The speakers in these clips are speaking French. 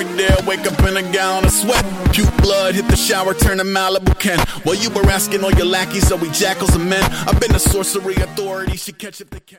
Every day I wake up in a gallon of sweat. Puke blood, hit the shower, turn to Malibu Ken. While you were asking all your lackeys, are we jackals and men? I've been a sorcery authority, should catch if they can.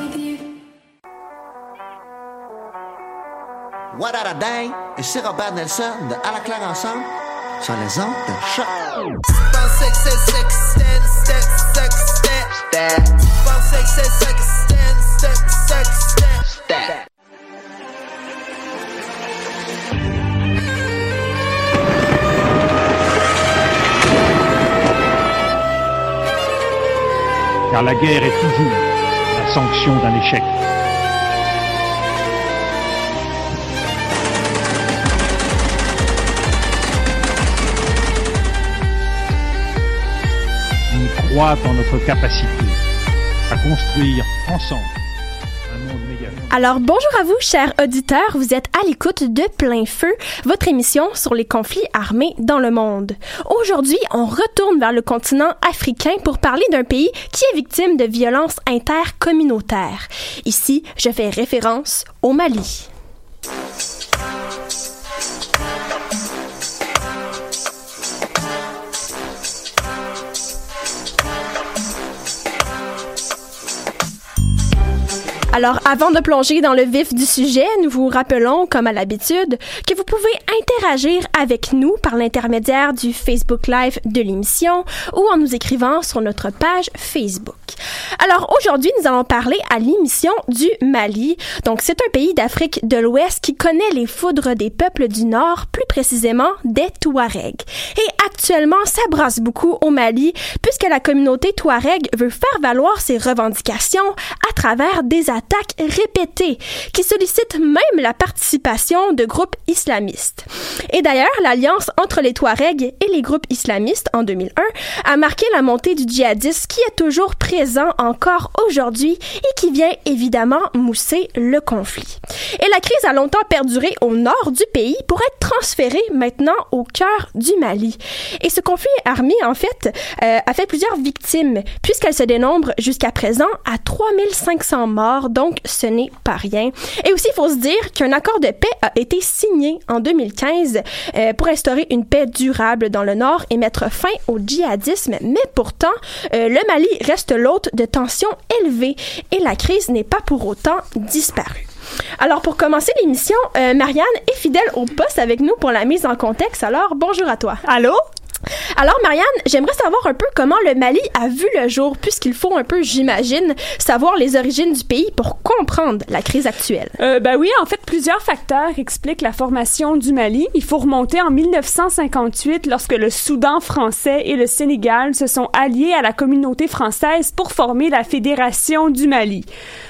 What a et c'est Robert Nelson de À la claire ensemble sur les ondes de choc. Car la guerre est toujours la sanction d'un échec. Notre capacité à construire ensemble. Alors bonjour à vous, chers auditeurs. Vous êtes à l'écoute de Plein Feu, votre émission sur les conflits armés dans le monde. Aujourd'hui, on retourne vers le continent africain pour parler d'un pays qui est victime de violences intercommunautaires. Ici, je fais référence au Mali. Alors, avant de plonger dans le vif du sujet, nous vous rappelons, comme à l'habitude, que vous pouvez interagir avec nous par l'intermédiaire du Facebook Live de l'émission ou en nous écrivant sur notre page Facebook. Alors, aujourd'hui, nous allons parler à l'émission du Mali. Donc, c'est un pays d'Afrique de l'Ouest qui connaît les foudres des peuples du Nord, plus précisément des Touaregs. Et actuellement, ça brasse beaucoup au Mali puisque la communauté Touareg veut faire valoir ses revendications à travers des répétées qui sollicitent même la participation de groupes islamistes. Et d'ailleurs, l'alliance entre les Touaregs et les groupes islamistes en 2001 a marqué la montée du djihadisme qui est toujours présent encore aujourd'hui et qui vient évidemment mousser le conflit. Et la crise a longtemps perduré au nord du pays pour être transférée maintenant au cœur du Mali. Et ce conflit armé, en fait, euh, a fait plusieurs victimes puisqu'elle se dénombre jusqu'à présent à 3500 morts, donc ce n'est pas rien. Et aussi, il faut se dire qu'un accord de paix a été signé en 2015 euh, pour instaurer une paix durable dans le nord et mettre fin au djihadisme, mais pourtant, euh, le Mali reste l'hôte de tensions élevées et la crise n'est pas pour autant disparue. Alors, pour commencer l'émission, euh, Marianne est fidèle au poste avec nous pour la mise en contexte. Alors, bonjour à toi. Allô? Alors, Marianne, j'aimerais savoir un peu comment le Mali a vu le jour, puisqu'il faut un peu, j'imagine, savoir les origines du pays pour comprendre la crise actuelle. Euh, ben oui, en fait, plusieurs facteurs expliquent la formation du Mali. Il faut remonter en 1958, lorsque le Soudan français et le Sénégal se sont alliés à la communauté française pour former la Fédération du Mali.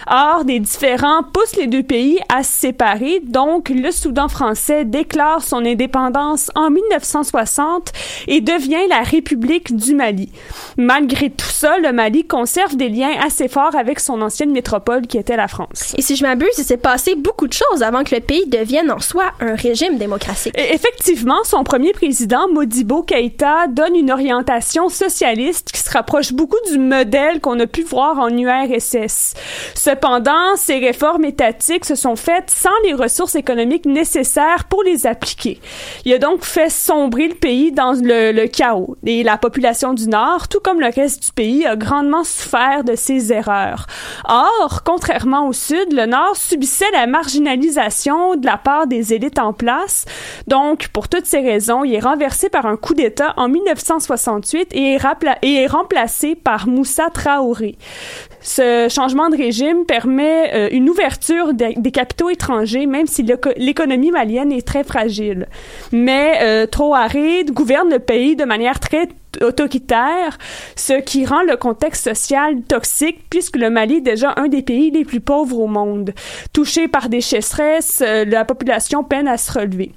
Or, des différends poussent les deux pays à se séparer, donc le Soudan français déclare son indépendance en 1960 et devient la République du Mali. Malgré tout ça, le Mali conserve des liens assez forts avec son ancienne métropole qui était la France. Et si je m'abuse, il s'est passé beaucoup de choses avant que le pays devienne en soi un régime démocratique. Et effectivement, son premier président, Modibo Keïta, donne une orientation socialiste qui se rapproche beaucoup du modèle qu'on a pu voir en URSS. Cependant, ces réformes étatiques se sont faites sans les ressources économiques nécessaires pour les appliquer. Il a donc fait sombrer le pays dans le, le chaos. Et la population du Nord, tout comme le reste du pays, a grandement souffert de ces erreurs. Or, contrairement au Sud, le Nord subissait la marginalisation de la part des élites en place. Donc, pour toutes ces raisons, il est renversé par un coup d'État en 1968 et est, remplacé par Moussa Traoré. Ce changement de régime permet euh, une ouverture des, des capitaux étrangers, même si l'économie malienne est très fragile. Mais euh, Traoré gouverne le pays de manière très autoritaire, ce qui rend le contexte social toxique puisque le Mali est déjà un des pays les plus pauvres au monde. Touché par des sécheresses, euh, la population peine à se relever.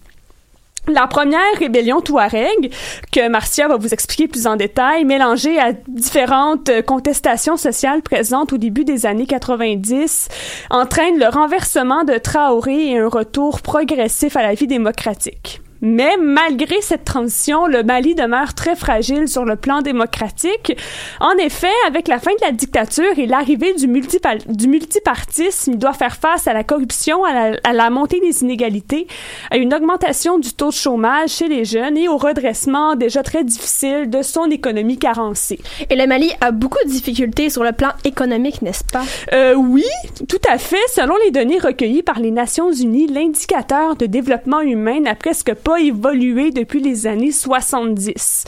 La première rébellion Touareg, que Marcia va vous expliquer plus en détail, mélangée à différentes contestations sociales présentes au début des années 90, entraîne le renversement de Traoré et un retour progressif à la vie démocratique. Mais malgré cette transition, le Mali demeure très fragile sur le plan démocratique. En effet, avec la fin de la dictature et l'arrivée du, du multipartisme, il doit faire face à la corruption, à la, à la, montée des inégalités, à une augmentation du taux de chômage chez les jeunes et au redressement déjà très difficile de son économie carencée. Et le Mali a beaucoup de difficultés sur le plan économique, n'est-ce pas? Euh, oui, tout à fait. Selon les données recueillies par les Nations Unies, l'indicateur de développement humain n'a presque pas évolué depuis les années 70.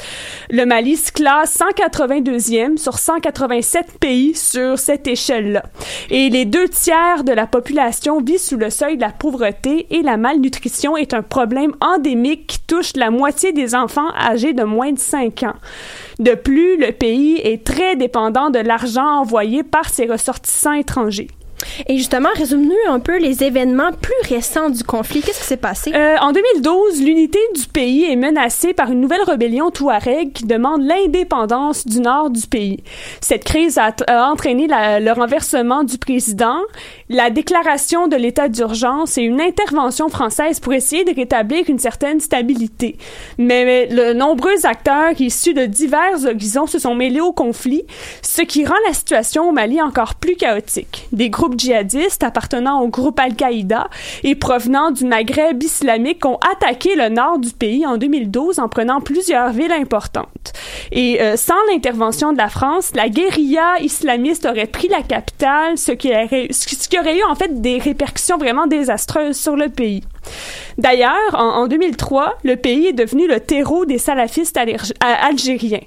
Le Mali se classe 182e sur 187 pays sur cette échelle-là. Et les deux tiers de la population vit sous le seuil de la pauvreté et la malnutrition est un problème endémique qui touche la moitié des enfants âgés de moins de 5 ans. De plus, le pays est très dépendant de l'argent envoyé par ses ressortissants étrangers. Et justement, résume-nous un peu les événements plus récents du conflit. Qu'est-ce qui s'est passé? Euh, en 2012, l'unité du pays est menacée par une nouvelle rébellion touareg qui demande l'indépendance du nord du pays. Cette crise a, entraîné le renversement du président, la déclaration de l'état d'urgence et une intervention française pour essayer de rétablir une certaine stabilité. Mais, mais de nombreux acteurs issus de divers horizons se sont mêlés au conflit, ce qui rend la situation au Mali encore plus chaotique. Des groupes djihadistes appartenant au groupe Al-Qaïda et provenant du Maghreb islamique ont attaqué le nord du pays en 2012 en prenant plusieurs villes importantes. Et euh, sans l'intervention de la France, la guérilla islamiste aurait pris la capitale, ce qui, aurait, eu en fait des répercussions vraiment désastreuses sur le pays. D'ailleurs, en, en 2003, le pays est devenu le terreau des salafistes algériens.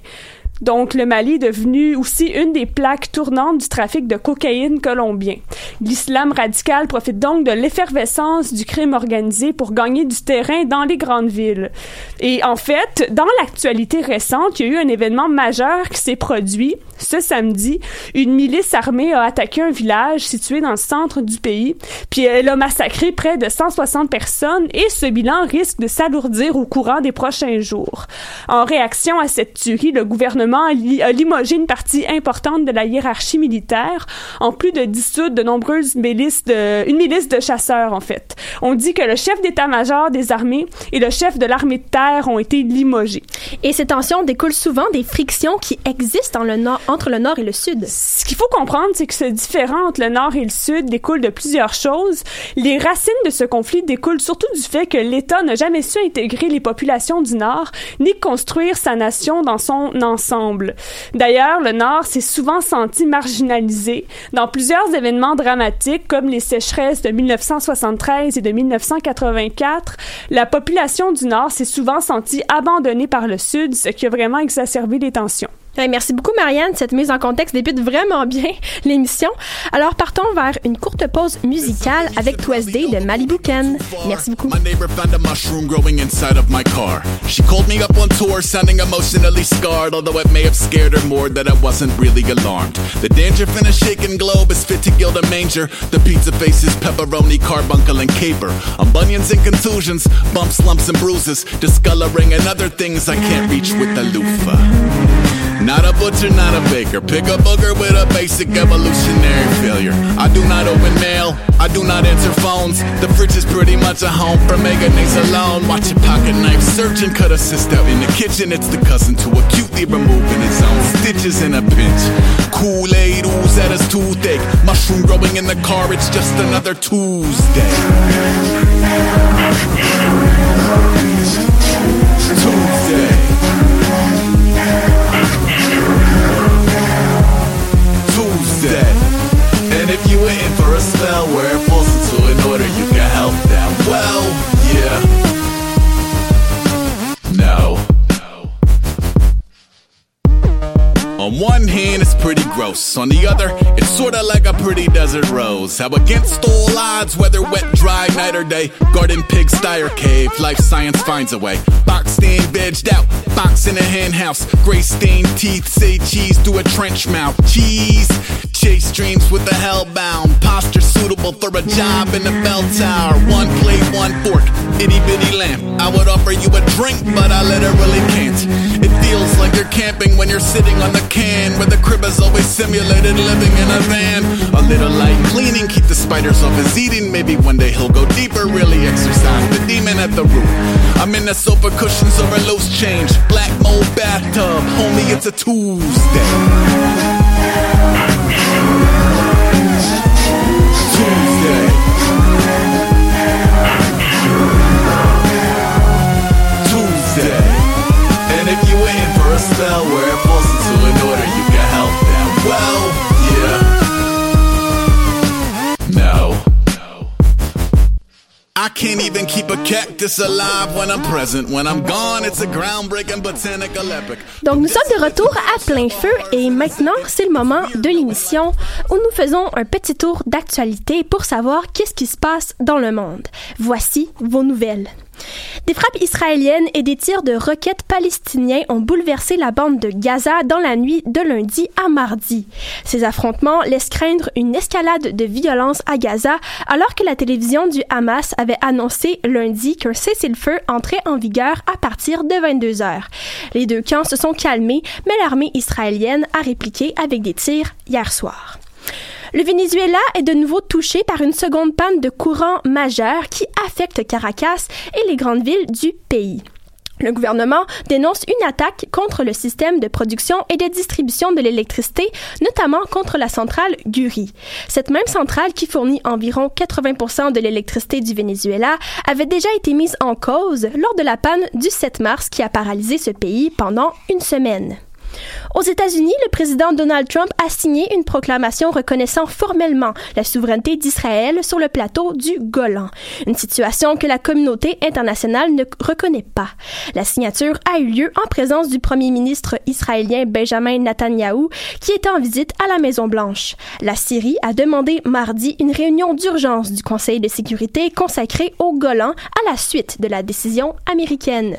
Donc, le Mali est devenu aussi une des plaques tournantes du trafic de cocaïne colombien. L'islam radical profite donc de l'effervescence du crime organisé pour gagner du terrain dans les grandes villes. Et en fait, dans l'actualité récente, il y a eu un événement majeur qui s'est produit. Ce samedi, une milice armée a attaqué un village situé dans le centre du pays, puis elle a massacré près de 160 personnes et ce bilan risque de s'alourdir au courant des prochains jours. En réaction à cette tuerie, le gouvernement a limogé une partie importante de la hiérarchie militaire, en plus de dissoudre de nombreuses milices de, une milice de chasseurs, en fait. On dit que le chef d'état-major des armées et le chef de l'armée de terre ont été limogés. Et ces tensions découlent souvent des frictions qui existent le nord, entre le nord et le sud. Ce qu'il faut comprendre, c'est que ce différent entre le nord et le sud découle de plusieurs choses. Les racines de ce conflit découlent surtout du fait que l'État n'a jamais su intégrer les populations du nord, ni construire sa nation dans son ensemble D'ailleurs, le Nord s'est souvent senti marginalisé. Dans plusieurs événements dramatiques, comme les sécheresses de 1973 et de 1984, la population du Nord s'est souvent sentie abandonnée par le Sud, ce qui a vraiment exacerbé les tensions. Ouais, merci beaucoup, Marianne. Cette mise en contexte débute vraiment bien l'émission. Alors, partons vers une courte pause musicale avec Day de Malibu Ken. Merci beaucoup. My neighbor found a mushroom growing inside of my car. She called me up on tour, sounding emotionally scarred, although it may have scared her more that I wasn't really alarmed. The danger in a shaken globe is fit to gild a manger. The pizza faces pepperoni, carbuncle, and caper. On bunions and contusions, bumps, lumps, and bruises, discoloring and other things I can't reach with the loofah. Not a butcher, not a baker. Pick a booger with a basic evolutionary failure. I do not open mail, I do not answer phones. The fridge is pretty much a home for mayonnaise alone. Watch a pocket knife surgeon cut a out in the kitchen. It's the cousin to acutely removing his own stitches in a pinch. Kool Aid ooze at his toothache. Mushroom growing in the car, it's just another. Tuesday. One hand, it's pretty gross. On the other, it's sorta like a pretty desert rose. How against all odds, whether wet, dry, night or day, garden, pig, sty, or cave, life science finds a way. Boxed in, vegged out, box in a hen house. Gray stained teeth say cheese through a trench mouth. Cheese, chase dreams with a hellbound. Posture suitable for a job in the bell tower. One plate, one fork, itty bitty lamp. I would offer you a drink, but I literally can't. It feels like you're camping when you're sitting on the can, where the crib is always simulated living in a van. A little light cleaning, keep the spiders off his eating. Maybe one day he'll go deeper, really exercise the demon at the root. I'm in the sofa cushions over loose change. Black mold bathtub, homie, it's a. Tuesday. Spell where it falls into an order, you can help that. Well, yeah. No. I can't even keep a cactus alive when I'm present. When I'm gone, it's a groundbreaking botanical epic. Donc, nous sommes de retour à plein feu et maintenant, c'est le moment de l'émission où nous faisons un petit tour d'actualité pour savoir qu'est-ce qui se passe dans le monde. Voici vos nouvelles. Des frappes israéliennes et des tirs de roquettes palestiniens ont bouleversé la bande de Gaza dans la nuit de lundi à mardi. Ces affrontements laissent craindre une escalade de violence à Gaza alors que la télévision du Hamas avait annoncé lundi qu'un cessez-le-feu entrait en vigueur à partir de 22 heures. Les deux camps se sont calmés, mais l'armée israélienne a répliqué avec des tirs hier soir. Le Venezuela est de nouveau touché par une seconde panne de courant majeure qui affecte Caracas et les grandes villes du pays. Le gouvernement dénonce une attaque contre le système de production et de distribution de l'électricité, notamment contre la centrale Guri. Cette même centrale, qui fournit environ 80 de l'électricité du Venezuela, avait déjà été mise en cause lors de la panne du 7 mars qui a paralysé ce pays pendant une semaine. Aux États-Unis, le président Donald Trump a signé une proclamation reconnaissant formellement la souveraineté d'Israël sur le plateau du Golan, une situation que la communauté internationale ne reconnaît pas. La signature a eu lieu en présence du premier ministre israélien Benjamin Netanyahou, qui était en visite à la Maison-Blanche. La Syrie a demandé mardi une réunion d'urgence du Conseil de sécurité consacrée au Golan à la suite de la décision américaine.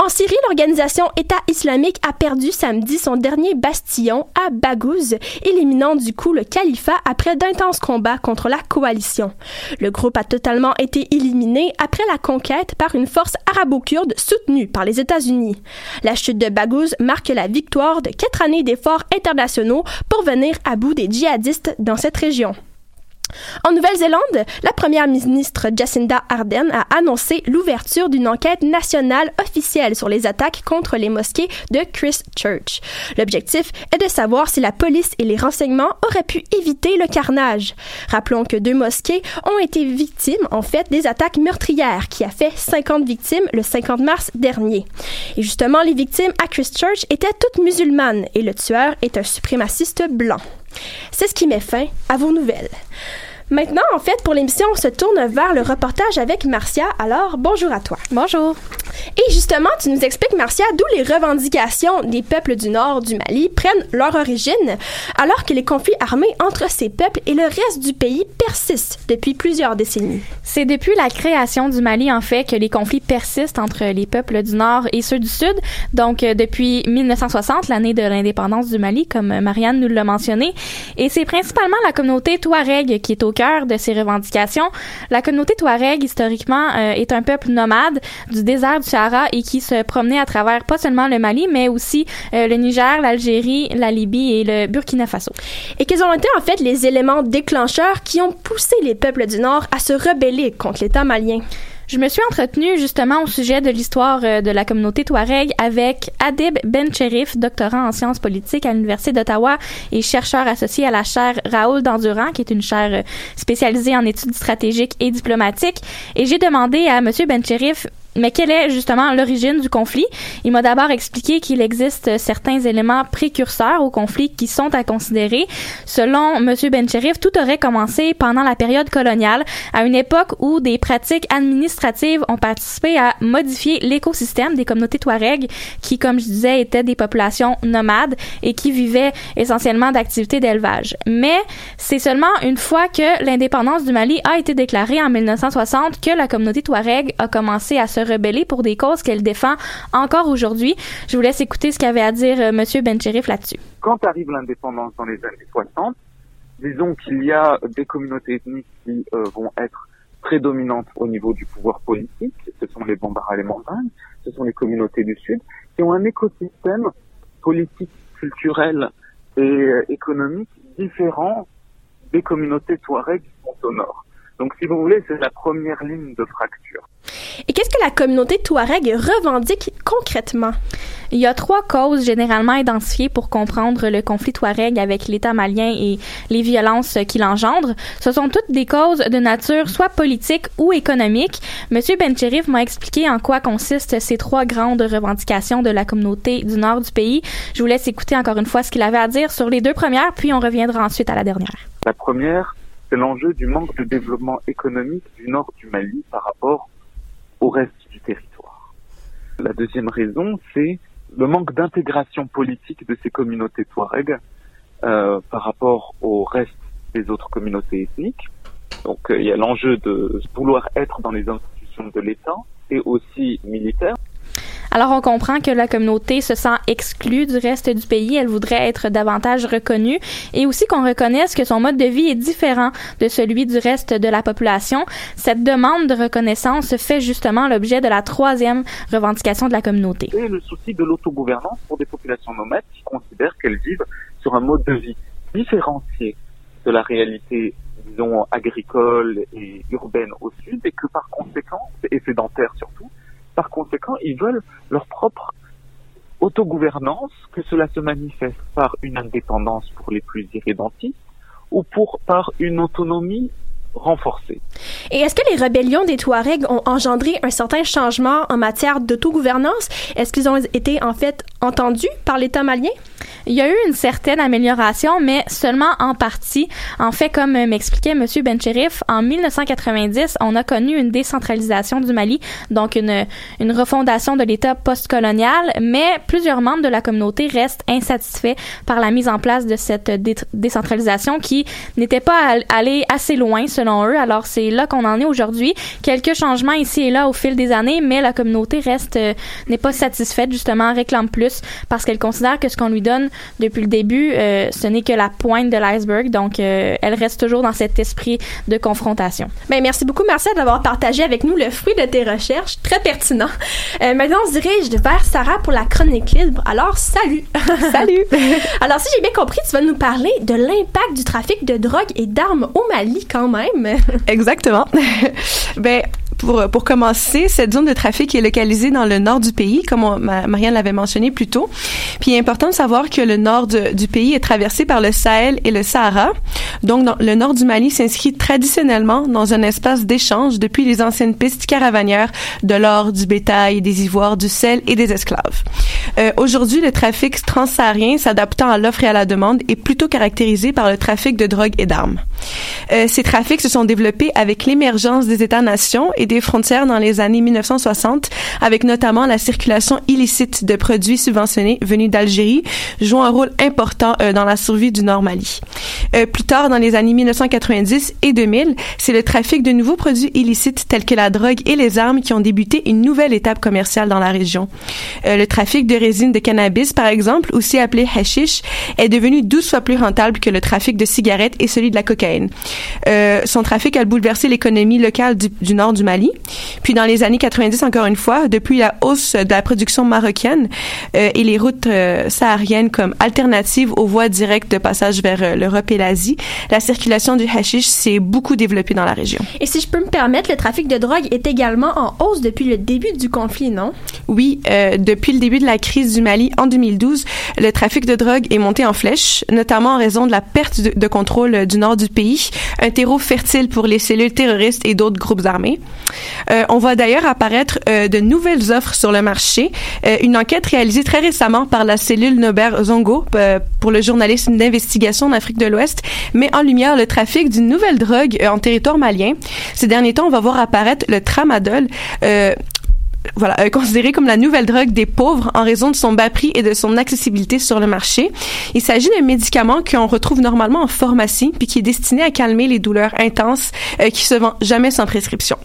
En Syrie, l'organisation État islamique a perdu samedi son dernier bastillon à Baghouz, éliminant du coup le califat après d'intenses combats contre la coalition. Le groupe a totalement été éliminé après la conquête par une force arabo-kurde soutenue par les États-Unis. La chute de Baghouz marque la victoire de quatre années d'efforts internationaux pour venir à bout des djihadistes dans cette région. En Nouvelle-Zélande, la première ministre Jacinda Ardern a annoncé l'ouverture d'une enquête nationale officielle sur les attaques contre les mosquées de Christchurch. L'objectif est de savoir si la police et les renseignements auraient pu éviter le carnage. Rappelons que deux mosquées ont été victimes, en fait, des attaques meurtrières qui a fait 50 victimes le 50 mars dernier. Et justement, les victimes à Christchurch étaient toutes musulmanes et le tueur est un suprémaciste blanc. C'est ce qui met fin à vos nouvelles. Maintenant, en fait, pour l'émission, on se tourne vers le reportage avec Marcia. Alors, bonjour à toi. Bonjour. Et justement, tu nous expliques, Marcia, d'où les revendications des peuples du nord du Mali prennent leur origine, alors que les conflits armés entre ces peuples et le reste du pays persistent depuis plusieurs décennies. C'est depuis la création du Mali, en fait, que les conflits persistent entre les peuples du nord et ceux du sud. Donc, euh, depuis 1960, l'année de l'indépendance du Mali, comme Marianne nous l'a mentionné. Et c'est principalement la communauté Touareg qui est au cœur de ces revendications. La communauté Touareg, historiquement, euh, est un peuple nomade du désert du Sahara et qui se promenait à travers pas seulement le Mali, mais aussi euh, le Niger, l'Algérie, la Libye et le Burkina Faso. Et quels ont été en fait les éléments déclencheurs qui ont poussé les peuples du Nord à se rebeller contre l'État malien? Je me suis entretenue justement au sujet de l'histoire euh, de la communauté Touareg avec Adib Ben Cherif, doctorant en sciences politiques à l'Université d'Ottawa et chercheur associé à la chaire Raoul Dandurand, qui est une chaire euh, spécialisée en études stratégiques et diplomatiques. Et j'ai demandé à Monsieur Ben Cherif mais quelle est justement l'origine du conflit? Il m'a d'abord expliqué qu'il existe certains éléments précurseurs au conflit qui sont à considérer. Selon M. Bencherif, tout aurait commencé pendant la période coloniale, à une époque où des pratiques administratives ont participé à modifier l'écosystème des communautés Touareg, qui, comme je disais, étaient des populations nomades et qui vivaient essentiellement d'activités d'élevage. Mais c'est seulement une fois que l'indépendance du Mali a été déclarée en 1960 que la communauté Touareg a commencé à se rebeller pour des causes qu'elle défend encore aujourd'hui. Je vous laisse écouter ce qu'avait à dire euh, Monsieur Bencherif là-dessus. Quand arrive l'indépendance dans les années 60, disons qu'il y a des communautés ethniques qui euh, vont être prédominantes au niveau du pouvoir politique. Ce sont les Bambara, les Mandingues, ce sont les communautés du Sud, qui ont un écosystème politique, culturel et euh, économique différent des communautés Touareg qui sont au nord. Donc, si vous voulez, c'est la première ligne de fracture. Que la communauté Touareg revendique concrètement? Il y a trois causes généralement identifiées pour comprendre le conflit Touareg avec l'État malien et les violences qu'il engendre. Ce sont toutes des causes de nature soit politique ou économique. Monsieur Bencherif m'a expliqué en quoi consistent ces trois grandes revendications de la communauté du nord du pays. Je vous laisse écouter encore une fois ce qu'il avait à dire sur les deux premières, puis on reviendra ensuite à la dernière. La première, c'est l'enjeu du manque de développement économique du nord du Mali par rapport au reste du territoire. La deuxième raison, c'est le manque d'intégration politique de ces communautés Touareg euh, par rapport au reste des autres communautés ethniques. Donc euh, il y a l'enjeu de vouloir être dans les institutions de l'État et aussi militaire. Alors on comprend que la communauté se sent exclue du reste du pays, elle voudrait être davantage reconnue et aussi qu'on reconnaisse que son mode de vie est différent de celui du reste de la population. Cette demande de reconnaissance fait justement l'objet de la troisième revendication de la communauté. Le souci de l'autogouvernance pour des populations nomades qui considèrent qu'elles vivent sur un mode de vie différencié de la réalité disons agricole et urbaine au sud et que par conséquent, et sédentaire surtout, par conséquent, ils veulent leur propre autogouvernance, que cela se manifeste par une indépendance pour les plus irrédentistes ou pour, par une autonomie renforcée. Et est-ce que les rébellions des Touaregs ont engendré un certain changement en matière d'autogouvernance? Est-ce qu'ils ont été en fait entendus par l'État malien? Il y a eu une certaine amélioration, mais seulement en partie. En fait, comme m'expliquait M. Bencherif, en 1990, on a connu une décentralisation du Mali, donc une, une refondation de l'État postcolonial, mais plusieurs membres de la communauté restent insatisfaits par la mise en place de cette décentralisation qui n'était pas allée assez loin, selon eux. Alors, c'est là qu'on en est aujourd'hui. Quelques changements ici et là au fil des années, mais la communauté reste, euh, n'est pas satisfaite, justement, réclame plus parce qu'elle considère que ce qu'on lui donne depuis le début, euh, ce n'est que la pointe de l'iceberg. Donc, euh, elle reste toujours dans cet esprit de confrontation. Ben, merci beaucoup, Marcel, d'avoir partagé avec nous le fruit de tes recherches. Très pertinent. Euh, maintenant, on se dirige vers Sarah pour la chronique libre. Alors, salut! Salut! Alors, si j'ai bien compris, tu vas nous parler de l'impact du trafic de drogue et d'armes au Mali, quand même. Exactement. ben, pour, pour commencer, cette zone de trafic est localisée dans le nord du pays, comme Marianne l'avait mentionné plus tôt. Puis il est important de savoir que le nord du pays est traversé par le Sahel et le Sahara. Donc, le nord du Mali s'inscrit traditionnellement dans un espace d'échange depuis les anciennes pistes caravanières de l'or, du bétail, des ivoires, du sel et des esclaves. Euh, Aujourd'hui, le trafic transsaharien, s'adaptant à l'offre et à la demande, est plutôt caractérisé par le trafic de drogue et d'armes. Euh, ces trafics se sont développés avec l'émergence des États-nations et des frontières dans les années 1960, avec notamment la circulation illicite de produits subventionnés venus d'Algérie, jouant un rôle important euh, dans la survie du Nord Mali. Euh, plus tard, dans les années 1990 et 2000, c'est le trafic de nouveaux produits illicites tels que la drogue et les armes qui ont débuté une nouvelle étape commerciale dans la région. Euh, le trafic de résine de cannabis, par exemple, aussi appelé hashish, est devenu 12 fois plus rentable que le trafic de cigarettes et celui de la cocaïne. Euh, son trafic a bouleversé l'économie locale du, du nord du Mali puis dans les années 90, encore une fois, depuis la hausse de la production marocaine euh, et les routes euh, sahariennes comme alternative aux voies directes de passage vers l'Europe et l'Asie, la circulation du hashish s'est beaucoup développée dans la région. Et si je peux me permettre, le trafic de drogue est également en hausse depuis le début du conflit, non? Oui, depuis le début de la crise du Mali en 2012, le trafic de drogue est monté en flèche, notamment en raison de la perte de, de contrôle du nord du pays, un terreau fertile pour les cellules terroristes et d'autres groupes armés. Euh, on voit d'ailleurs apparaître euh, de nouvelles offres sur le marché. Euh, une enquête réalisée très récemment par la cellule Nobert Zongo pour le journalisme d'investigation d'Afrique de l'Ouest met en lumière le trafic d'une nouvelle drogue en territoire malien. Ces derniers temps, on va voir apparaître le tramadol voilà, euh, considéré comme la nouvelle drogue des pauvres en raison de son bas prix et de son accessibilité sur le marché. Il s'agit d'un médicament qu'on retrouve normalement en pharmacie puis qui est destiné à calmer les douleurs intenses euh, qui se vend jamais sans prescription.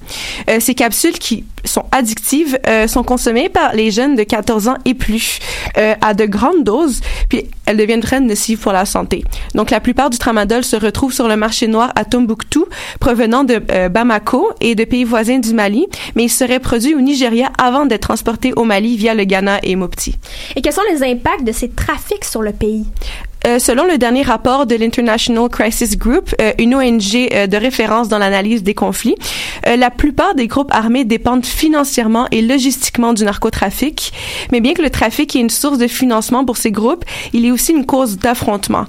Euh, ces capsules qui sont addictives sont consommées par les jeunes de 14 ans et plus à de grandes doses, puis elles deviennent très nocives pour la santé. Donc la plupart du tramadol se retrouve sur le marché noir à Tombouctou, provenant de Bamako et de pays voisins du Mali, mais il serait produit au Nigeria avant d'être transporté au Mali via le Ghana et Mopti. Et quels sont les impacts de ces trafics sur le pays? Euh, selon le dernier rapport de l'International Crisis Group, euh, une ONG euh, de référence dans l'analyse des conflits, la plupart des groupes armés dépendent financièrement et logistiquement du narcotrafic. Mais bien que le trafic est une source de financement pour ces groupes, il est aussi une cause d'affrontement.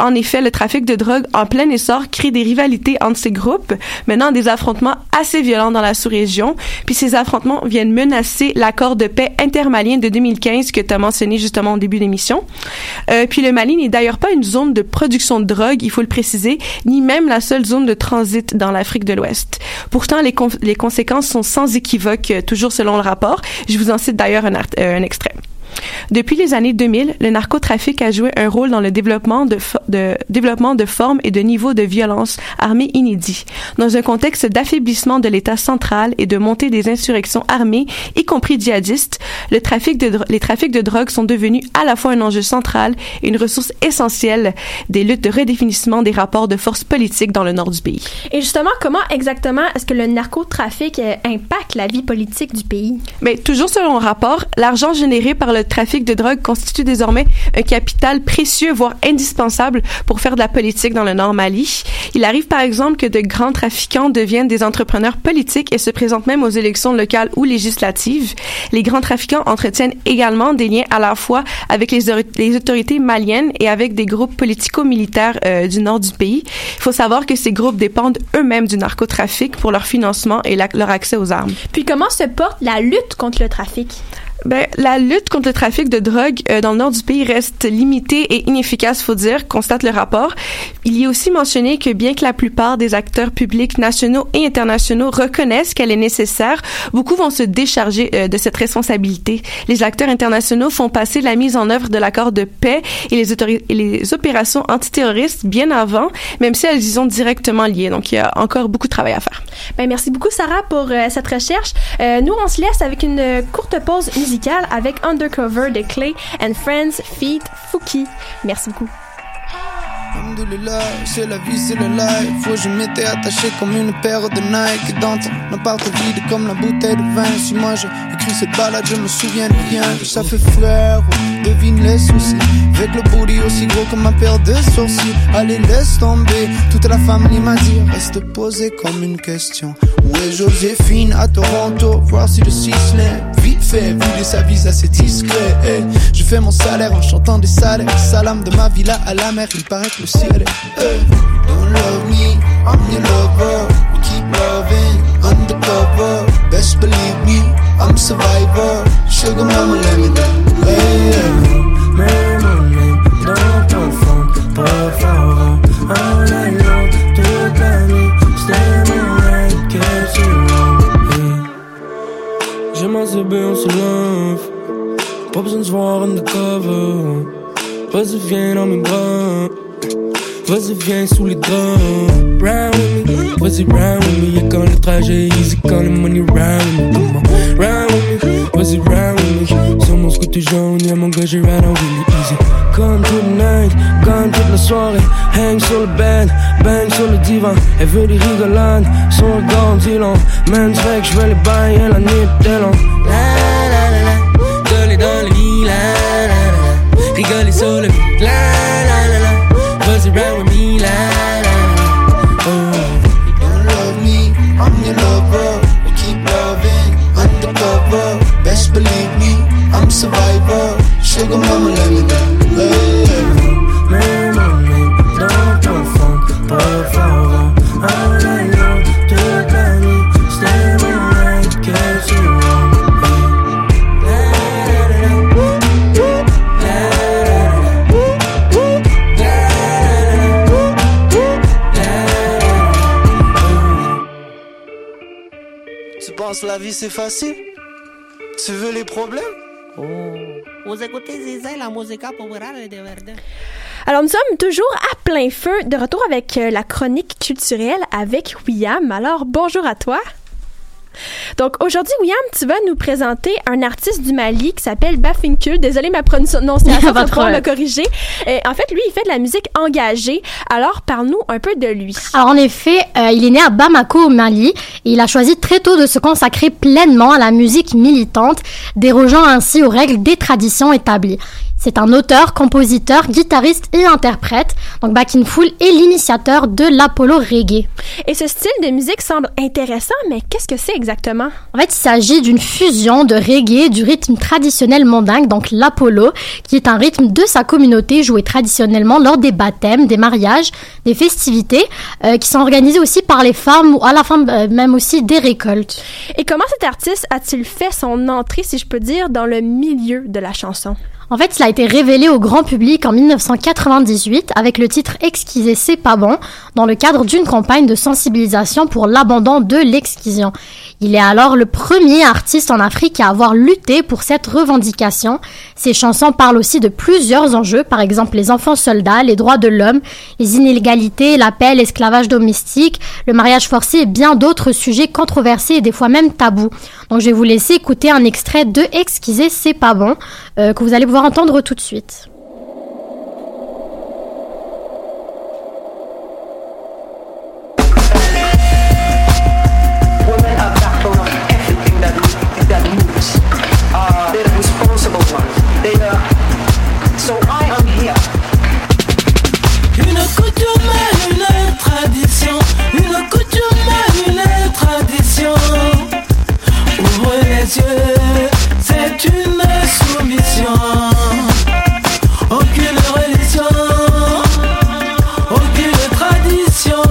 en effet, le trafic de drogue en plein essor crée des rivalités entre ces groupes, menant à des affrontements assez violents dans la sous-région. Puis ces affrontements viennent menacer l'accord de paix intermalien de 2015 que tu as mentionné justement au début de l'émission. puis le Mali n'est d'ailleurs pas une zone de production de drogue, il faut le préciser, ni même la seule zone de transit dans l'Afrique de l'Ouest. Pourtant, les, les conséquences sont sans équivoque, toujours selon le rapport. Je vous en cite d'ailleurs un, euh, un extrait. Depuis les années 2000, le narcotrafic a joué un rôle dans le développement de, de, développement de formes et de niveaux de violence armée inédits. Dans un contexte d'affaiblissement de l'État central et de montée des insurrections armées, y compris djihadistes, le trafic de, les trafics de drogue sont devenus à la fois un enjeu central et une ressource essentielle des luttes de redéfinissement des rapports de force politiques dans le nord du pays. Et justement, comment exactement est-ce que le narcotrafic euh, impacte la vie politique du pays? Mais toujours selon le rapport, l'argent généré par le trafic de drogue constitue désormais un capital précieux, voire indispensable pour faire de la politique dans le Nord Mali. Il arrive par exemple que de grands trafiquants deviennent des entrepreneurs politiques et se présentent même aux élections locales ou législatives. Les grands trafiquants entretiennent également des liens à la fois avec les, les autorités maliennes et avec des groupes politico-militaires euh, du nord du pays. Il faut savoir que ces groupes dépendent eux-mêmes du narcotrafic pour leur financement et leur accès aux armes. Puis comment se porte la lutte contre le trafic? Ben, la lutte contre le trafic de drogue euh, dans le nord du pays reste limitée et inefficace, faut dire, constate le rapport. Il y est aussi mentionné que bien que la plupart des acteurs publics nationaux et internationaux reconnaissent qu'elle est nécessaire, beaucoup vont se décharger euh, de cette responsabilité. Les acteurs internationaux font passer la mise en œuvre de l'accord de paix et les, et les opérations antiterroristes bien avant, même si elles y sont directement liées. Donc, il y a encore beaucoup de travail à faire. Ben, merci beaucoup, Sarah, pour euh, cette recherche. nous, on se laisse avec une courte pause musicale musicale avec Undercover de Clay and Friends Feet Fouki. Merci beaucoup. C'est la vie, c'est le life. Faut je m'étais attaché comme une paire de Nike. Dans ton appart vide comme la bouteille de vin. Si moi j'ai écrit cette balade, je me souviens de rien. Ça fait frère, devine les soucis. Avec le booty aussi gros que ma paire de sourcils. Allez, laisse tomber. Toute la famille m'a dit, reste posé comme une question. Où est Joséphine à Toronto? Voir si le Sisley, vite fait, vu sa vie assez discret. Hey, je fais mon salaire en chantant des salaires. Salam de ma villa à la mer, il paraît que le ciel est. Hey, don't love me, I'm your lover. We keep loving undercover. Best believe me, I'm survivor. Sugar mama, let me know. Round with me. Y'a quand le trajet easy, quand le money round with me. Round with me, vas-y, round with me. Sur mon scooter jaune, y'a mon gars, j'ai ride on really easy. Comme toute night, comme toute la soirée. Hang sur le bed, bang sur le divan. Elle veut des rigolades, son regard dit long. Man, fait que j'vais les bailler la nuit de long. La la la la, coller dans le lit, la la la. Rigoler sur le Tu penses la vie c'est facile? Tu veux les problèmes? Vous écoutez la de Verdun. Alors, nous sommes toujours à plein feu, de retour avec euh, la chronique culturelle avec William. Alors, bonjour à toi. Donc, aujourd'hui, William, tu vas nous présenter un artiste du Mali qui s'appelle Bafinkul. Désolée, ma prononciation, vais pouvoir le corriger. Euh, en fait, lui, il fait de la musique engagée. Alors, parle-nous un peu de lui. Alors en effet, euh, il est né à Bamako au Mali et il a choisi très tôt de se consacrer pleinement à la musique militante, dérogeant ainsi aux règles des traditions établies. C'est un auteur, compositeur, guitariste et interprète. Donc Back in Full est l'initiateur de l'Apollo Reggae. Et ce style de musique semble intéressant, mais qu'est-ce que c'est exactement? En fait, il s'agit d'une fusion de reggae du rythme traditionnel mandingue, donc l'Apollo, qui est un rythme de sa communauté joué traditionnellement lors des baptêmes, des mariages, des festivités, euh, qui sont organisées aussi par les femmes ou à la fin euh, même aussi des récoltes. Et comment cet artiste a-t-il fait son entrée, si je peux dire, dans le milieu de la chanson? En fait, cela a été révélé au grand public en 1998 avec le titre Exquiser, c'est pas bon, dans le cadre d'une campagne de sensibilisation pour l'abandon de l'exquision. Il est alors le premier artiste en Afrique à avoir lutté pour cette revendication. Ses chansons parlent aussi de plusieurs enjeux, par exemple les enfants soldats, les droits de l'homme, les inégalités, la paix, l'esclavage domestique, le mariage forcé et bien d'autres sujets controversés et des fois même tabous. Donc je vais vous laisser écouter un extrait de Exquiser, c'est pas bon, euh, que vous allez pouvoir entendre tout de suite. C'est une soumission. Aucune religion, aucune tradition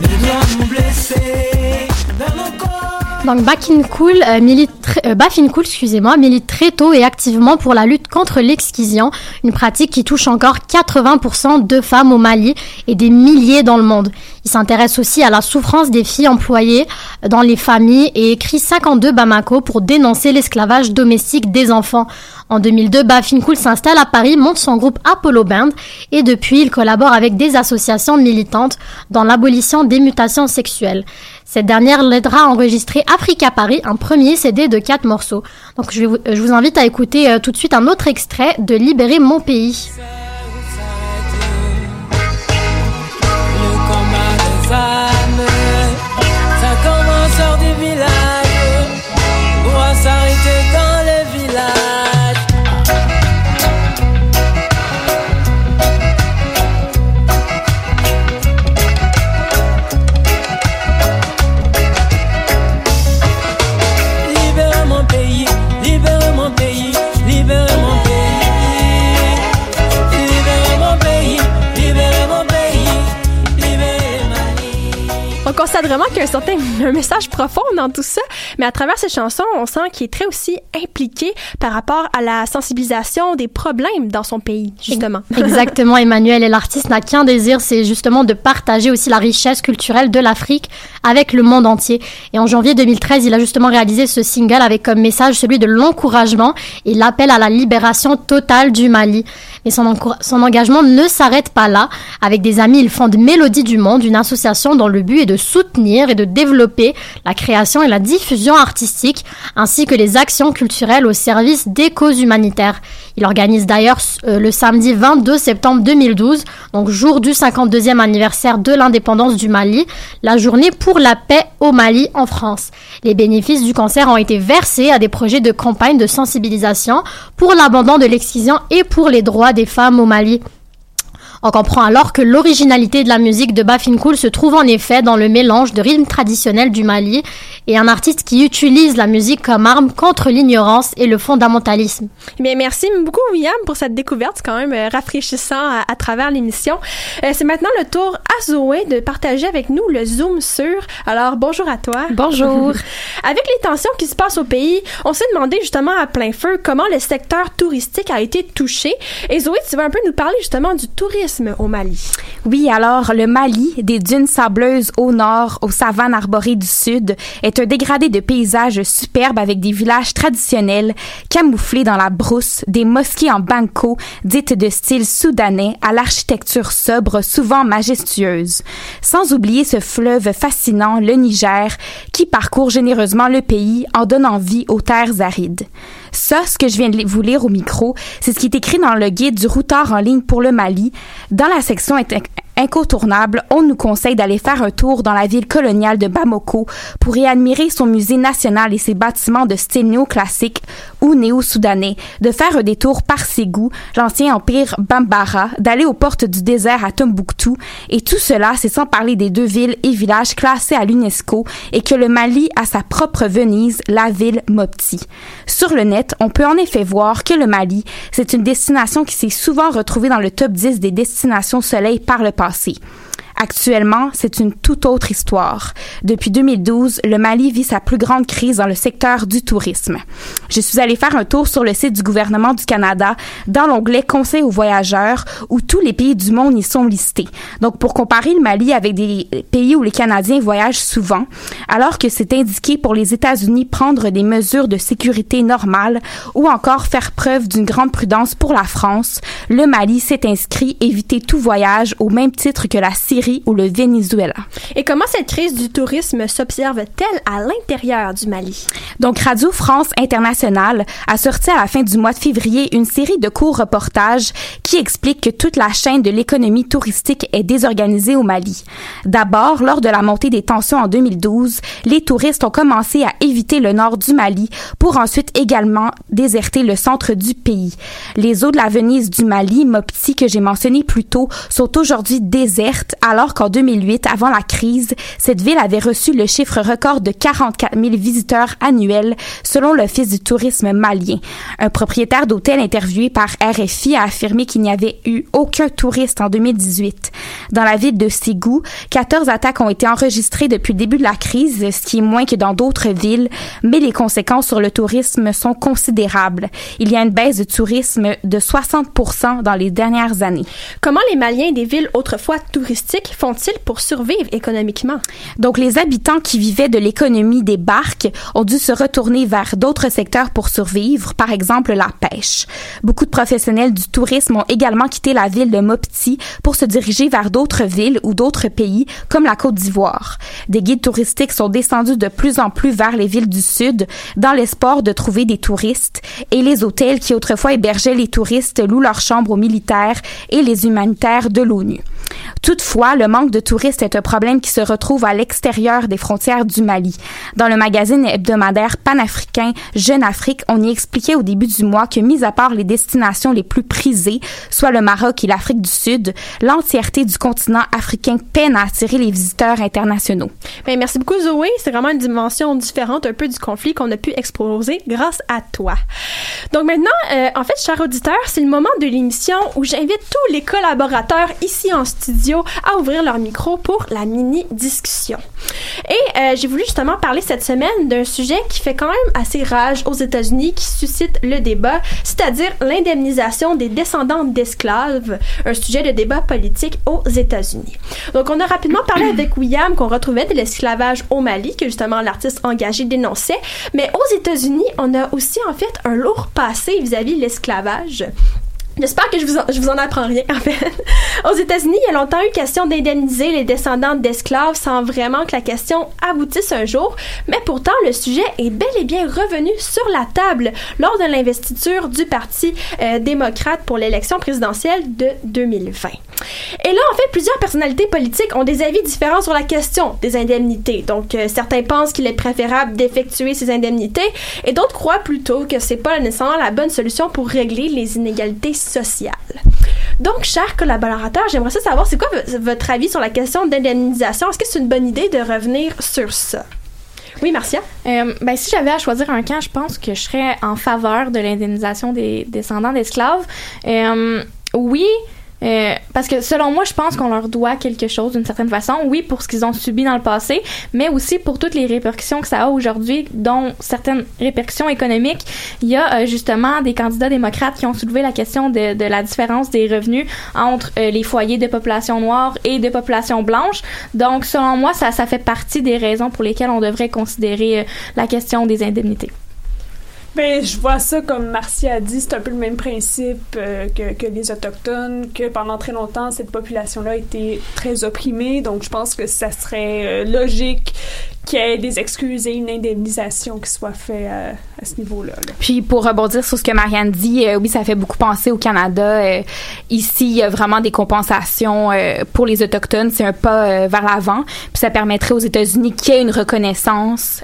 ne doit nous blesser dans nos corps. Donc Back Cool, euh, milite euh, Back in Cool, excusez-moi, milite très tôt et activement pour la lutte contre l'exquision, une pratique qui touche encore 80% de femmes au Mali et des milliers dans le monde. Il s'intéresse aussi à la souffrance des filles employées dans les familles et écrit 52 Bamako pour dénoncer l'esclavage domestique des enfants. En 2002, Bafin Cool s'installe à Paris, monte son groupe Apollo Band et depuis, il collabore avec des associations militantes dans l'abolition des mutations sexuelles. Cette dernière l'aidera à enregistrer Africa Paris, un premier CD de quatre morceaux. Donc je, vous, je vous invite à écouter euh, tout de suite un autre extrait de Libérer mon pays. Constate vraiment qu'il y a un certain un message profond dans tout ça, mais à travers ces chansons, on sent qu'il est très aussi impliqué par rapport à la sensibilisation des problèmes dans son pays, justement. Exactement, Emmanuel. Et l'artiste n'a qu'un désir, c'est justement de partager aussi la richesse culturelle de l'Afrique avec le monde entier. Et en janvier 2013, il a justement réalisé ce single avec comme message celui de l'encouragement et l'appel à la libération totale du Mali. Mais son, son engagement ne s'arrête pas là. Avec des amis, il fonde Mélodie du Monde, une association dont le but est de soutenir et de développer la création et la diffusion artistique, ainsi que les actions culturelles au service des causes humanitaires. Il organise d'ailleurs euh, le samedi 22 septembre 2012, donc jour du 52e anniversaire de l'indépendance du Mali, la journée pour la paix au Mali en France. Les bénéfices du concert ont été versés à des projets de campagne de sensibilisation pour l'abandon de l'excision et pour les droits des femmes au Mali. On comprend alors que l'originalité de la musique de Bafinkoul se trouve en effet dans le mélange de rythmes traditionnels du Mali et un artiste qui utilise la musique comme arme contre l'ignorance et le fondamentalisme. Bien, merci beaucoup, William, pour cette découverte. C'est quand même euh, rafraîchissant à, à travers l'émission. Euh, c'est maintenant le tour à Zoé de partager avec nous le Zoom sur. Alors, bonjour à toi. Bonjour. avec les tensions qui se passent au pays, on s'est demandé justement à plein feu comment le secteur touristique a été touché. Et Zoé, tu vas un peu nous parler justement du tourisme Mali. Oui, alors le Mali, des dunes sableuses au nord, aux savanes arborées du sud, est un dégradé de paysages superbes avec des villages traditionnels camouflés dans la brousse, des mosquées en banco dites de style soudanais à l'architecture sobre, souvent majestueuse. Sans oublier ce fleuve fascinant, le Niger, qui parcourt généreusement le pays en donnant vie aux terres arides. Ça, ce que je viens de vous lire au micro, c'est ce qui est écrit dans le guide du routard en ligne pour le Mali. Dans la section incontournable, on nous conseille d'aller faire un tour dans la ville coloniale de Bamako pour y admirer son musée national et ses bâtiments de style néoclassique ou néo-soudanais, de faire un détour par Ségou, l'ancien empire Bambara, d'aller aux portes du désert à Tombouctou, et tout cela, c'est sans parler des deux villes et villages classés à l'UNESCO et que le Mali a sa propre Venise, la ville Mopti. Sur le net, on peut en effet voir que le Mali, c'est une destination qui s'est souvent retrouvée dans le top 10 des destinations soleil par le passé. así. Actuellement, c'est une toute autre histoire. Depuis 2012, le Mali vit sa plus grande crise dans le secteur du tourisme. Je suis allée faire un tour sur le site du gouvernement du Canada dans l'onglet Conseil aux voyageurs où tous les pays du monde y sont listés. Donc pour comparer le Mali avec des pays où les Canadiens voyagent souvent, alors que c'est indiqué pour les États-Unis prendre des mesures de sécurité normales ou encore faire preuve d'une grande prudence pour la France, le Mali s'est inscrit éviter tout voyage au même titre que la Syrie ou le Venezuela. Et comment cette crise du tourisme s'observe-t-elle à l'intérieur du Mali? Donc, Radio France Internationale a sorti à la fin du mois de février une série de courts reportages qui expliquent que toute la chaîne de l'économie touristique est désorganisée au Mali. D'abord, lors de la montée des tensions en 2012, les touristes ont commencé à éviter le nord du Mali pour ensuite également déserter le centre du pays. Les eaux de la Venise du Mali, Mopti, que j'ai mentionné plus tôt, sont aujourd'hui désertes alors qu'en 2008, avant la crise, cette ville avait reçu le chiffre record de 44 000 visiteurs annuels selon l'Office du tourisme malien. Un propriétaire d'hôtel interviewé par RFI a affirmé qu'il n'y avait eu aucun touriste en 2018. Dans la ville de Ségou, 14 attaques ont été enregistrées depuis le début de la crise, ce qui est moins que dans d'autres villes, mais les conséquences sur le tourisme sont considérables. Il y a une baisse de tourisme de 60 dans les dernières années. Comment les Maliens des villes autrefois touristiques font-ils pour survivre économiquement? Donc, les habitants qui vivaient de l'économie des barques ont dû se retourner vers d'autres secteurs pour survivre, par exemple la pêche. Beaucoup de professionnels du tourisme ont également quitté la ville de Mopti pour se diriger vers d'autres villes ou d'autres pays, comme la Côte d'Ivoire. Des guides touristiques sont descendus de plus en plus vers les villes du sud dans l'espoir de trouver des touristes et les hôtels qui autrefois hébergeaient les touristes louent leurs chambres aux militaires et les humanitaires de l'ONU. Toutefois, le manque de touristes est un problème qui se retrouve à l'extérieur des frontières du Mali. Dans le magazine hebdomadaire panafricain Jeune Afrique, on y expliquait au début du mois que, mis à part les destinations les plus prisées, soit le Maroc et l'Afrique du Sud, l'entièreté du continent africain peine à attirer les visiteurs internationaux. Ben, merci beaucoup, Zoé. C'est vraiment une dimension différente un peu du conflit qu'on a pu exposer grâce à toi. Donc maintenant, euh, en fait, chers auditeurs, c'est le moment de l'émission où j'invite tous les collaborateurs ici en studio à ouvrir leur micro pour la mini-discussion. Et euh, j'ai voulu justement parler cette semaine d'un sujet qui fait quand même assez rage aux États-Unis, qui suscite le débat, c'est-à-dire l'indemnisation des descendants d'esclaves, un sujet de débat politique aux États-Unis. Donc on a rapidement parlé avec William qu'on retrouvait de l'esclavage au Mali, que justement l'artiste engagé dénonçait, mais aux États-Unis, on a aussi en fait un lourd passé vis-à-vis de l'esclavage. J'espère que je vous, en, je vous en apprends rien, en fait. Aux États-Unis, il y a longtemps eu question d'indemniser les descendants d'esclaves sans vraiment que la question aboutisse un jour, mais pourtant, le sujet est bel et bien revenu sur la table lors de l'investiture du Parti euh, démocrate pour l'élection présidentielle de 2020. Et là, en fait, plusieurs personnalités politiques ont des avis différents sur la question des indemnités. Donc, euh, certains pensent qu'il est préférable d'effectuer ces indemnités et d'autres croient plutôt que c'est pas nécessairement la bonne solution pour régler les inégalités Donc, chers collaborateurs, j'aimerais ça savoir, c'est quoi votre avis sur la question d'indemnisation? Est-ce que c'est une bonne idée de revenir sur ça? Oui, Marcia? Euh, ben, si j'avais à choisir un camp, je pense que je serais en faveur de l'indemnisation des descendants d'esclaves. Euh, oui, euh, parce que selon moi, je pense qu'on leur doit quelque chose d'une certaine façon. Oui, pour ce qu'ils ont subi dans le passé, mais aussi pour toutes les répercussions que ça a aujourd'hui, dont certaines répercussions économiques. Il y a euh, justement des candidats démocrates qui ont soulevé la question de, de la différence des revenus entre euh, les foyers de population noire et de population blanche. Donc, selon moi, ça, ça fait partie des raisons pour lesquelles on devrait considérer euh, la question des indemnités. Ben, je vois ça comme Marcia a dit, c'est un peu le même principe euh, que, que les Autochtones, que pendant très longtemps, cette population-là a été très opprimée, donc je pense que ça serait euh, logique qu'il y ait des excuses et une indemnisation qui soit faite euh, à ce niveau-là. là. Puis pour rebondir sur ce que Marianne dit, oui, ça fait beaucoup penser au Canada. Ici, il y a vraiment des compensations pour les autochtones. C'est un pas vers l'avant. Puis ça permettrait aux États-Unis qu'il y ait une reconnaissance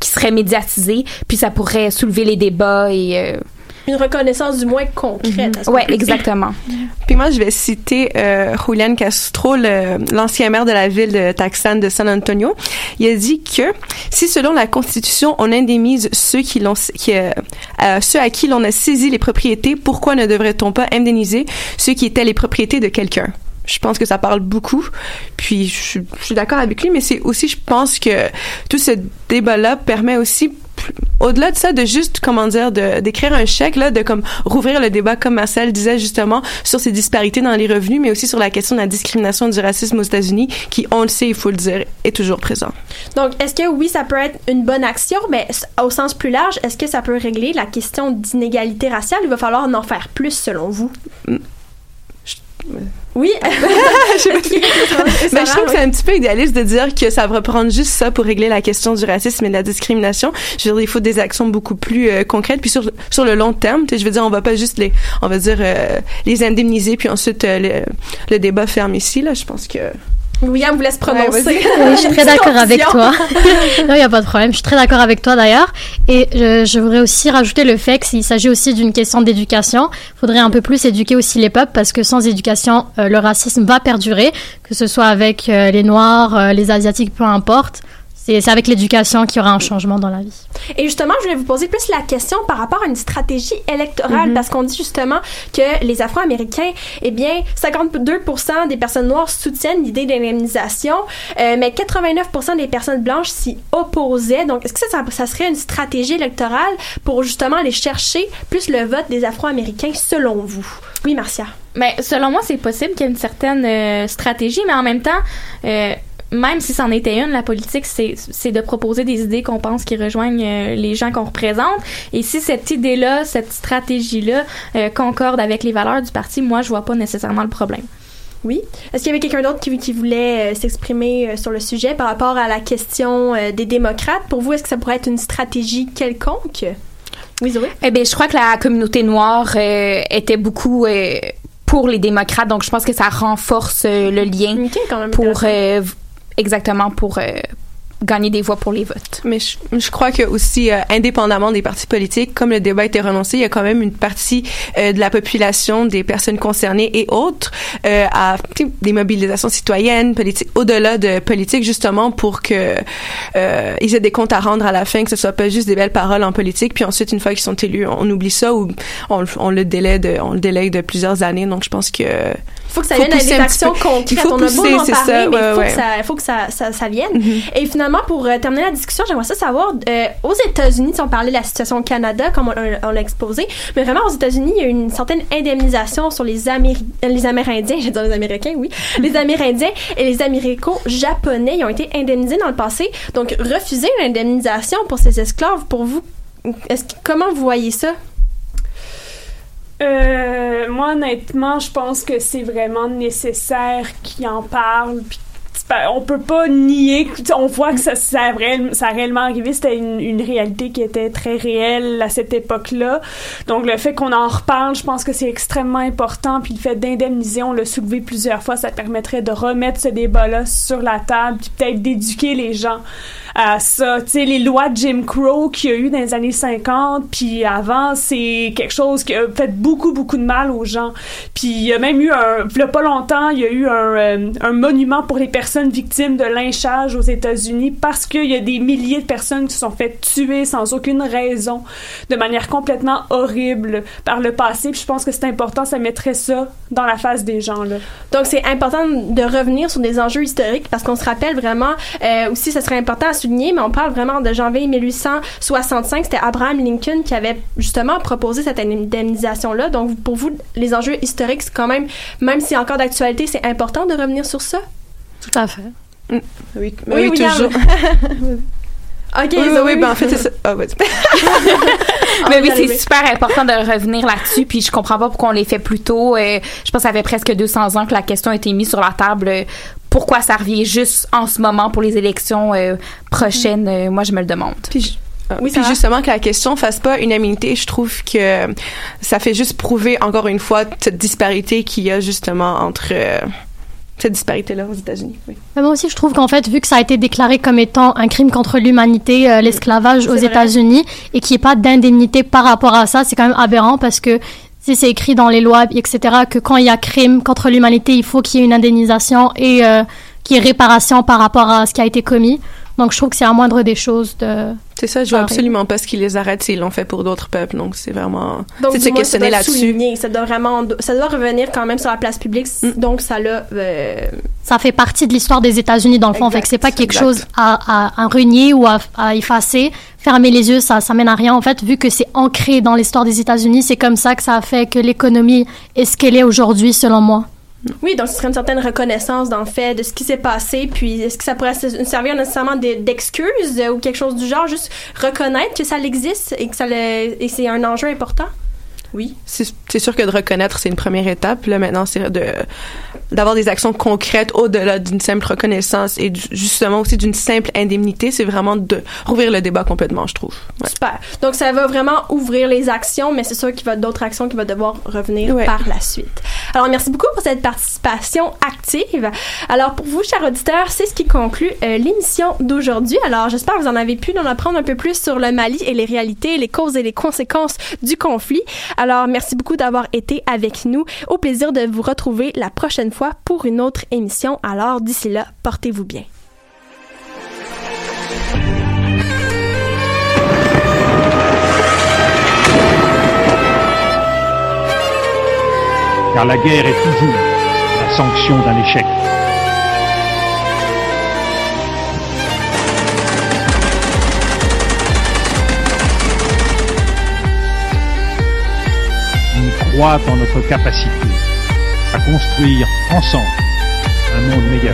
qui serait médiatisée. Puis ça pourrait soulever les débats et euh, Une reconnaissance du moins concrète. dire. exactement. Puis moi, je vais citer euh, Julian Castro, l'ancien maire de la ville de Taxan de San Antonio. Il a dit que si, selon la Constitution, on indemnise ceux qui l'ont, qui, euh, euh, ceux à qui l'on a saisi les propriétés, pourquoi ne devrait-on pas indemniser ceux qui étaient les propriétés de quelqu'un? Je pense que ça parle beaucoup. Puis je, suis- je suis d'accord avec lui, mais c'est aussi, je pense que tout ce débat-là permet aussi au-delà de ça, de juste, comment dire, de, d'écrire un chèque, là, de comme rouvrir le débat, comme Marcel disait justement, sur ces disparités dans les revenus, mais aussi sur la question de la discrimination du racisme aux États-Unis, qui, on le sait, il faut le dire, est toujours présent. Donc, est-ce que oui, ça peut être une bonne action, mais au sens plus large, est-ce que ça peut régler la question d'inégalité raciale? Il va falloir en faire plus, selon vous. Oui. Mais je trouve que c'est un petit peu idéaliste de dire que ça va prendre juste ça pour régler la question du racisme et de la discrimination. Je veux dire, il faut des actions beaucoup plus euh, concrètes. Puis sur, sur le long terme, sais, je veux dire, on va pas juste les, on va dire, euh, les indemniser puis ensuite euh, le, le débat ferme ici. Là, je pense que. William vous laisse prononcer. Oui, je suis très d'accord avec toi. non, il n'y a pas de problème. Je suis très d'accord avec toi d'ailleurs. Et je, je voudrais aussi rajouter le fait qu'il s'agit aussi d'une question d'éducation. Il faudrait un peu plus éduquer aussi les peuples parce que sans éducation, euh, le racisme va perdurer, que ce soit avec euh, les Noirs, euh, les Asiatiques, peu importe. C'est avec l'éducation qu'il y aura un changement dans la vie. Et justement, je voulais vous poser plus la question par rapport à une stratégie électorale, Mhm. parce qu'on dit justement que les Afro-Américains, eh bien, 52% des personnes noires soutiennent l'idée d'indemnisation, euh, mais 89% des personnes blanches s'y opposaient. Donc, est-ce que ça, ça, ça serait une stratégie électorale pour justement aller chercher plus le vote des Afro-Américains, selon vous? Oui, Marcia. Mais selon moi, c'est possible qu'il y ait une certaine euh, stratégie, mais en même temps, euh, même si c'en était une, la politique, c'est c'est de proposer des idées qu'on pense qui rejoignent euh, les gens qu'on représente. Et si cette idée-là, cette stratégie-là euh, concorde avec les valeurs du parti, moi, je vois pas nécessairement le problème. Oui. Est-ce qu'il y avait quelqu'un d'autre qui, qui voulait euh, s'exprimer euh, sur le sujet par rapport à la question euh, des démocrates? Pour vous, est-ce que ça pourrait être une stratégie quelconque? Oui, Zoé? Eh bien, je crois que la communauté noire euh, était beaucoup euh, pour les démocrates, donc je pense que ça renforce euh, le lien pour exactement pour euh, gagner des voix pour les votes. Mais je, je crois que aussi, euh, indépendamment des partis politiques, comme le débat a été renoncé, il y a quand même une partie euh, de la population, des personnes concernées et autres, euh, à des mobilisations citoyennes, politiques, au-delà de politique, justement pour que euh, ils aient des comptes à rendre à la fin, que ce soit pas juste des belles paroles en politique, puis ensuite une fois qu'ils sont élus, on oublie ça ou on, le- on le délai de, on le délai de plusieurs années. Donc je pense que faut que ça vienne pousser des actions concrètes. Il faut On a beau en parler, ça, mais ouais, faut ouais. que, ça, faut que ça, ça, ça vienne. Et finalement, pour euh, terminer la discussion, j'aimerais ça savoir, euh, aux États-Unis, si on parlait de la situation au Canada, comme on, on l'a exposé, mais vraiment aux États-Unis, il y a une certaine indemnisation sur les, Améri- euh, les Amérindiens, je vais dire les Américains, oui, les Amérindiens et les Américo-Japonais, ils ont été indemnisés dans le passé. Donc, refuser l'indemnisation pour ces esclaves, pour vous, est-ce comment vous voyez ça? Euh, moi, honnêtement, je pense que c'est vraiment nécessaire qu'ils en parlent. Puis, on peut pas nier. On voit que ça, ça, a, réellement arrivé. C'était une, une réalité qui était très réelle à cette époque-là. Donc, le fait qu'on en reparle, je pense que c'est extrêmement important. Puis, le fait d'indemniser, on l'a soulevé plusieurs fois, ça permettrait de remettre ce débat-là sur la table, puis peut-être d'éduquer les gens à ça. Tu sais, les lois de Jim Crow qu'il y a eu dans les années 50, puis avant, c'est quelque chose qui a fait beaucoup, beaucoup de mal aux gens. Puis il y a même eu un... Il y a pas longtemps, il y a eu un, euh, un monument pour les personnes victimes de lynchage aux États-Unis parce qu'il y a des milliers de personnes qui se sont fait tuer sans aucune raison, de manière complètement horrible par le passé. Puis je pense que c'est important, ça mettrait ça dans la face des gens, là. Donc, c'est important de revenir sur des enjeux historiques parce qu'on se rappelle vraiment, euh, aussi, ce serait important à souligner, mais on parle vraiment de janvier 1865. C'était Abraham Lincoln qui avait justement proposé cette indemnisation-là. Donc, pour vous, les enjeux historiques, c'est quand même, même si encore d'actualité, c'est important de revenir sur ça? Tout à fait. Oui, Oui, oui, William. toujours. OK, oui, oui, Zoé, oui, ben en fait, c'est ça. Ah, vas-y. Mais oui, c'est super important de revenir là-dessus, puis je comprends pas pourquoi on les fait plus tôt. Euh, je pense que ça fait presque 200 ans que la question a été mise sur la table. Euh, Pourquoi ça revient juste en ce moment pour les élections euh, prochaines? Euh, moi, je me le demande. Puis, Oui, puis justement que la question fasse pas unanimité, je trouve que ça fait juste prouver encore une fois cette disparité qu'il y a justement entre euh, cette disparité-là aux États-Unis. Oui. Mais moi aussi, je trouve qu'en fait, vu que ça a été déclaré comme étant un crime contre l'humanité, euh, l'esclavage aux. États-Unis, et qu'il n'y ait pas d'indemnité par rapport à ça, c'est quand même aberrant parce que si c'est écrit dans les lois, etc., que quand il y a crime contre l'humanité, il faut qu'il y ait une indemnisation et euh, qu'il y ait réparation par rapport à ce qui a été commis. Donc, je trouve que c'est la moindre des choses de... C'est ça, je vois absolument pas ce qui les arrête s'ils l'ont fait pour d'autres peuples. Donc c'est vraiment Donc, c'est de se questionner doit là-dessus. Ça doit vraiment, ça doit revenir quand même sur la place publique. Donc, ça l'a, euh, Ça fait partie de l'histoire des États-Unis, dans le fond. fait que c'est pas quelque exact. chose à, à, à renier ou à, à effacer. Fermer les yeux, ça, ça mène à rien. En fait, vu que c'est ancré dans l'histoire des États-Unis, c'est comme ça que ça a fait que l'économie est ce qu'elle est aujourd'hui, selon moi. Oui, donc ce serait une certaine reconnaissance dans le fait de ce qui s'est passé, puis est-ce que ça pourrait se- servir nécessairement de- d'excuse euh, ou quelque chose du genre, juste reconnaître que ça existe et que et c'est un enjeu important? Oui. C'est sûr que de reconnaître, c'est une première étape. Là, maintenant, c'est de d'avoir des actions concrètes au-delà d'une simple reconnaissance et du- justement aussi d'une simple indemnité. C'est vraiment de rouvrir le débat complètement, je trouve. Ouais. Super. Donc, ça va vraiment ouvrir les actions, mais c'est sûr qu'il va y avoir d'autres actions qui vont devoir revenir Ouais. par la suite. Alors, merci beaucoup pour cette participation active. Alors, pour vous, chers auditeurs, c'est ce qui conclut euh, l'émission d'aujourd'hui. Alors, j'espère que vous en avez pu en apprendre un peu plus sur le Mali et les réalités, les causes et les conséquences du conflit. Alors, merci beaucoup d'avoir été avec nous. Au plaisir de vous retrouver la prochaine fois pour une autre émission. Alors, d'ici là, portez-vous bien. car la guerre est toujours la sanction d'un échec. En notre capacité à construire ensemble un monde méga.